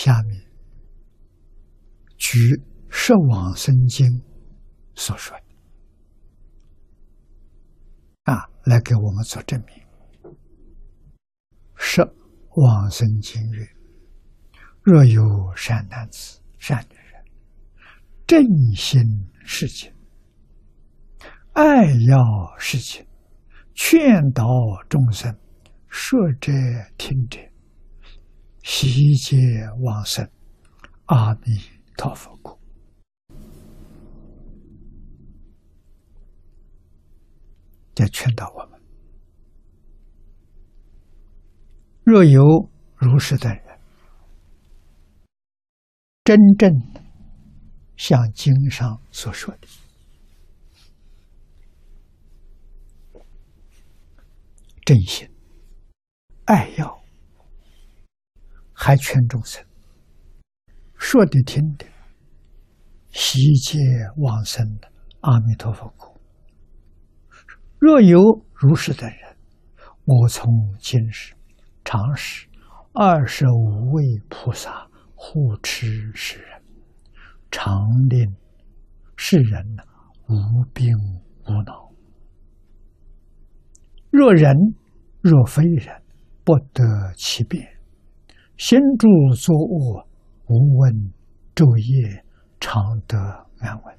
下面举《十往生经》所说的啊，来给我们做证明。《十往生经》曰：“若有善男子、善女人，正心事情，爱要事情，劝导众生，说者听者。”悉皆往生，阿弥陀佛故。在劝导我们：若有如是等人，真正像经上所说的，真心爱要。还劝众生说的听的，悉皆往生的阿弥陀佛故。若有如是等人，我从今时常使二十五位菩萨护持世人，常令世人无病无恼。若人若非人，不得其便。心住作恶，无闻昼夜，常得安稳。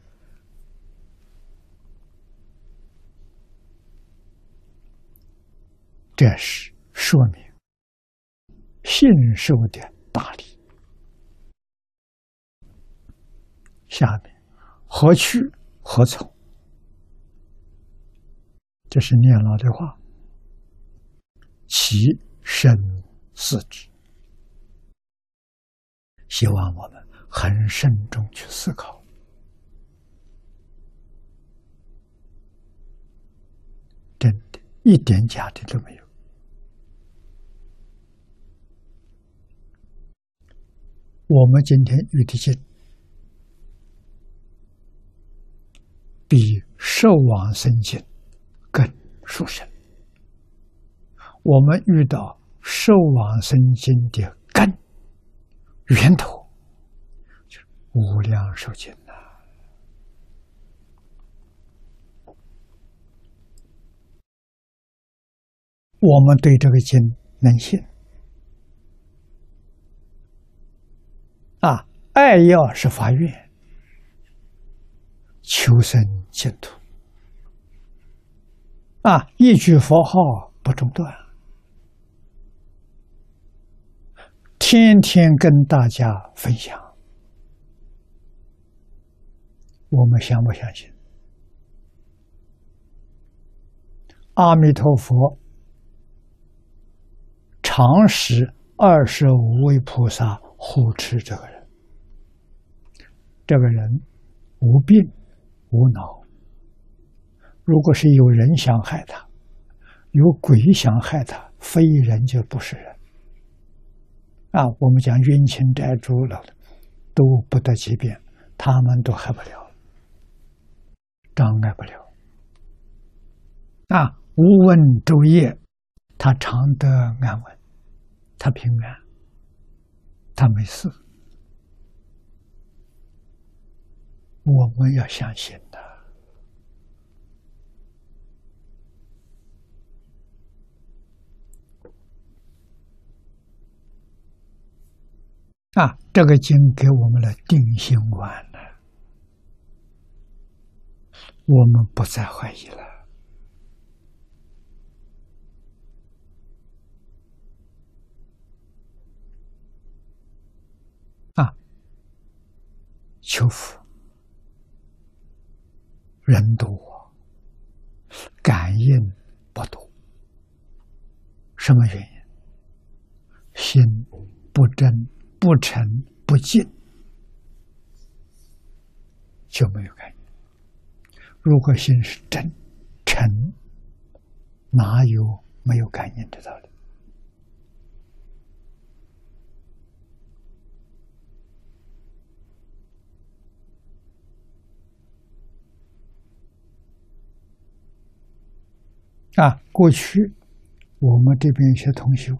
这是说明信受的大礼。下面何去何从？这是念老的话，其身四之。希望我们很慎重去思考，真的，一点假的都没有。我们今天遇的经，比《受往生经》更殊胜。我们遇到《受往生经》的。源头就是无量寿经呐。我们对这个经能信啊？爱要是发愿，求生净土啊！一句佛号不中断。天天跟大家分享，我们相不相信？阿弥陀佛，常使二十五位菩萨护持这个人，这个人无病无恼。如果是有人想害他，有鬼想害他，非人就不是人。啊，我们讲冤亲债主了，都不得其便，他们都害不了，障碍不了。啊，无问昼夜，他常得安稳，他平安，他没事。我们要相信的。啊，这个经给我们了定心丸了，我们不再怀疑了。啊，求福，人多，感应不多，什么原因？心不真。不诚不敬就没有感应。如果心是真诚，哪有没有感应的道理？啊，过去我们这边一些同学。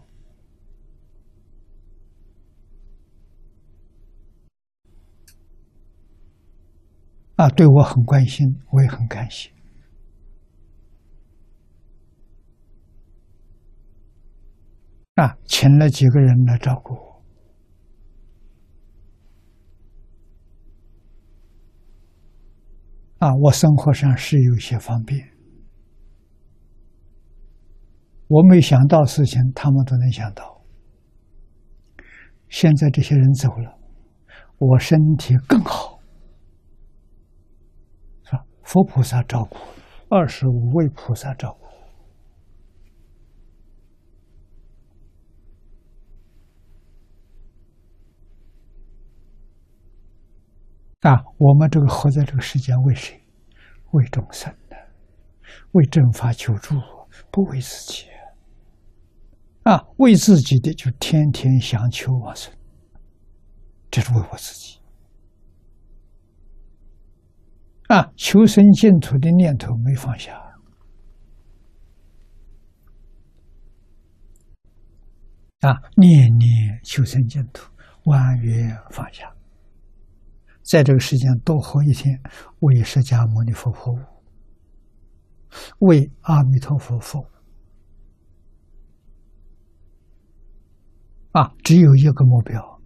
啊，对我很关心，我也很感谢。啊，请了几个人来照顾我。啊，我生活上是有些方便。我没想到事情，他们都能想到。现在这些人走了，我身体更好，佛菩萨照顾，二十五位菩萨照顾。啊，我们这个活在这个世间，为谁？为众生的，为正法求助，不为自己。啊，为自己的就天天想求往生，这是为我自己。啊，求生净土的念头没放下。啊，念念求生净土，万缘放下。在这个世间多活一天，为释迦牟尼佛服务，为阿弥陀佛服务。啊，只有一个目标，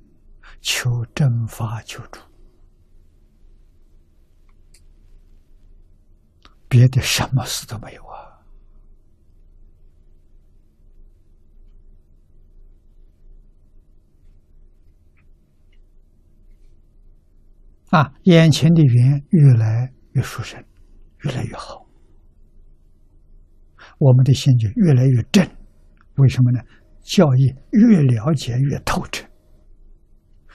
求正法求助，别的什么事都没有啊！啊，眼前的缘越来越殊胜，越来越好，我们的心就越来越正。为什么呢？教义越了解越透彻，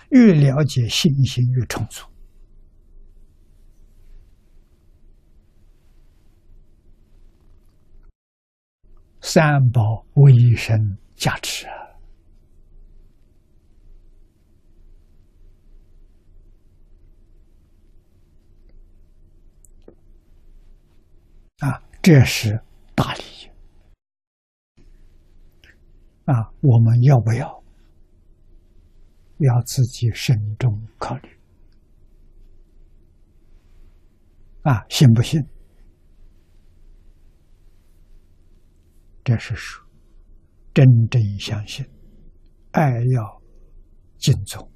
越了解信心越充足，三宝为生加持啊！啊，这是大利益。啊，我们要不要？要自己慎重考虑。啊，信不信？这是说，真正相信，爱要敬重，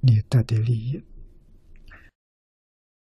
你得的利益。